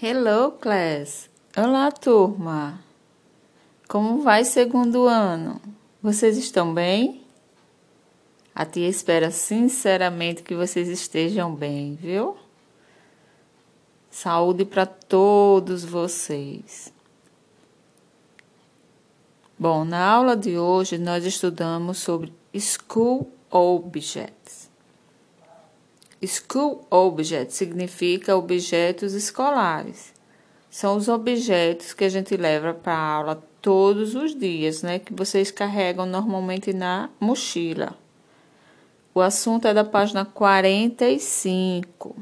Hello, class! Olá, turma! Como vai segundo ano? Vocês estão bem? A tia espera sinceramente que vocês estejam bem, viu? Saúde para todos vocês. Bom, na aula de hoje nós estudamos sobre School Objects. School Objects significa objetos escolares. São os objetos que a gente leva para a aula todos os dias, né? Que vocês carregam normalmente na mochila. O assunto é da página 45.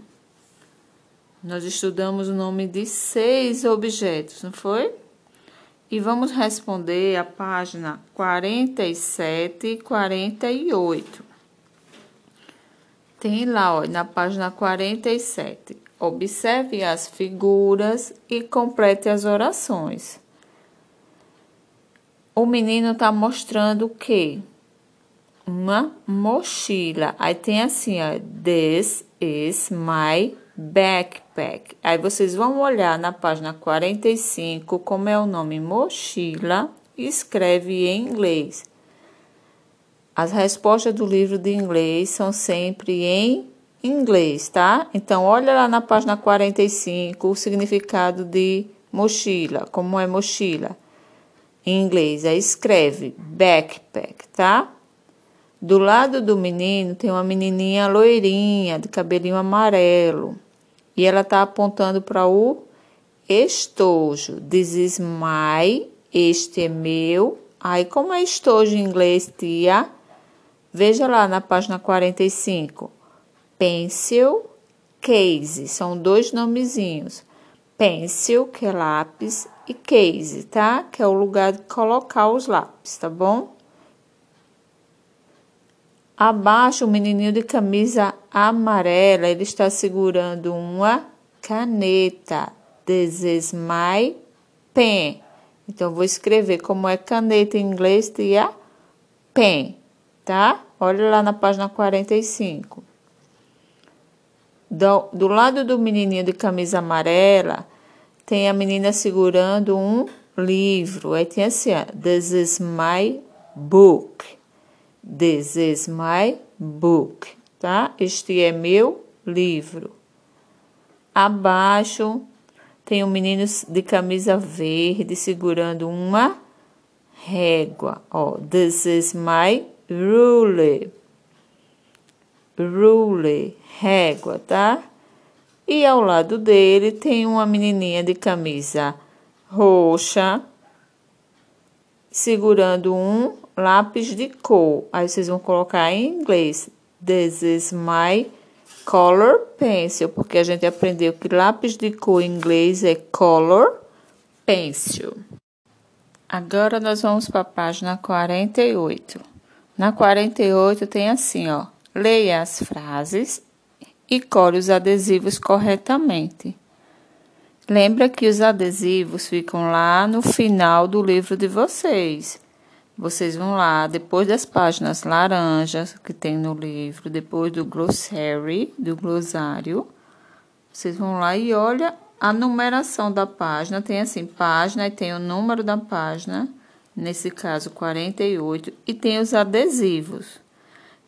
Nós estudamos o nome de seis objetos, não foi? E vamos responder a página 47 e 48. Tem lá, ó, na página 47. Observe as figuras e complete as orações. O menino está mostrando o quê? Uma mochila. Aí tem assim, ó. This is my backpack. Aí vocês vão olhar na página 45 como é o nome mochila escreve em inglês. As respostas do livro de inglês são sempre em inglês, tá? Então, olha lá na página 45 o significado de mochila, como é mochila. Em inglês, aí escreve backpack, tá? Do lado do menino tem uma menininha loirinha, de cabelinho amarelo. E ela está apontando para o estojo. This is my, este é meu. Aí, como é estojo em inglês, tia? Veja lá na página 45. Pencil, case, são dois nomezinhos. Pencil, que é lápis, e case, tá? Que é o lugar de colocar os lápis, tá bom? Abaixo, o menininho de camisa amarela, ele está segurando uma caneta. This is my pen. Então, vou escrever como é caneta em inglês, tia? Pen, tá? Olha lá na página 45. Do, do lado do menininho de camisa amarela, tem a menina segurando um livro. Aí tem assim, ó, This is my book. This is my book, tá? Este é meu livro. Abaixo tem um menino de camisa verde segurando uma régua. Ó, this is my ruler. Ruler, régua, tá? E ao lado dele tem uma menininha de camisa roxa segurando um lápis de cor. Aí vocês vão colocar em inglês. This is my color pencil, porque a gente aprendeu que lápis de cor em inglês é color pencil. Agora nós vamos para a página 48. Na 48 tem assim, ó: leia as frases e cole os adesivos corretamente. Lembra que os adesivos ficam lá no final do livro de vocês. Vocês vão lá, depois das páginas laranjas que tem no livro, depois do glossary, do glossário, vocês vão lá e olha a numeração da página. Tem assim, página e tem o número da página, nesse caso 48, e tem os adesivos.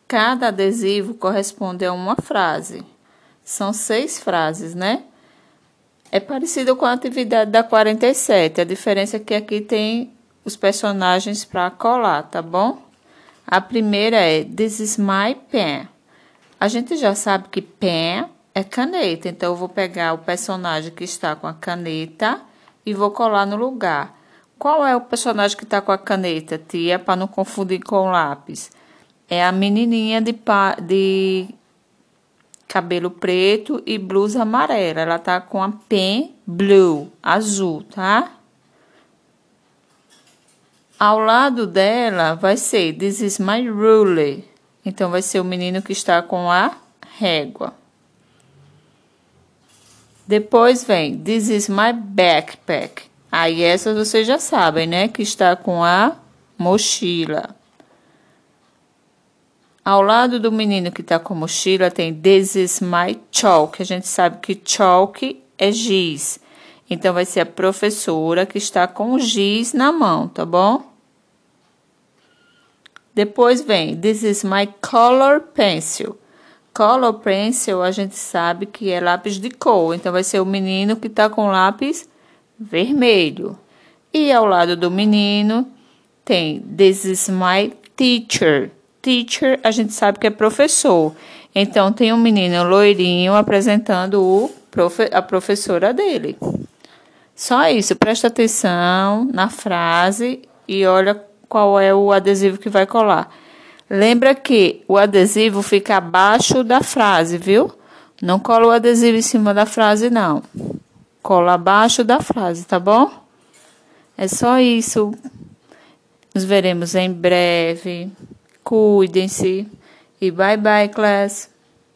Cada adesivo corresponde a uma frase. São seis frases, né? É parecido com a atividade da 47. A diferença é que aqui tem os personagens para colar, tá bom? A primeira é This is my pen. A gente já sabe que pen é caneta, então eu vou pegar o personagem que está com a caneta e vou colar no lugar. Qual é o personagem que está com a caneta, tia, para não confundir com o lápis? É a menininha de, de cabelo preto e blusa amarela. Ela tá com a pen blue, azul, tá? Ao lado dela vai ser This is my ruler. Então vai ser o menino que está com a régua. Depois vem This is my backpack. Aí essas vocês já sabem, né? Que está com a mochila. Ao lado do menino que está com a mochila tem This is my chalk. A gente sabe que chalk é giz. Então, vai ser a professora que está com o giz na mão, tá bom? Depois vem, this is my color pencil. Color pencil, a gente sabe que é lápis de cor. Então, vai ser o menino que está com lápis vermelho. E ao lado do menino tem This is my teacher. Teacher, a gente sabe que é professor. Então tem um menino loirinho apresentando o profe a professora dele. Só isso, presta atenção na frase e olha qual é o adesivo que vai colar. Lembra que o adesivo fica abaixo da frase, viu? Não cola o adesivo em cima da frase, não. Cola abaixo da frase, tá bom? É só isso. Nos veremos em breve. Cuidem-se. E bye bye, class.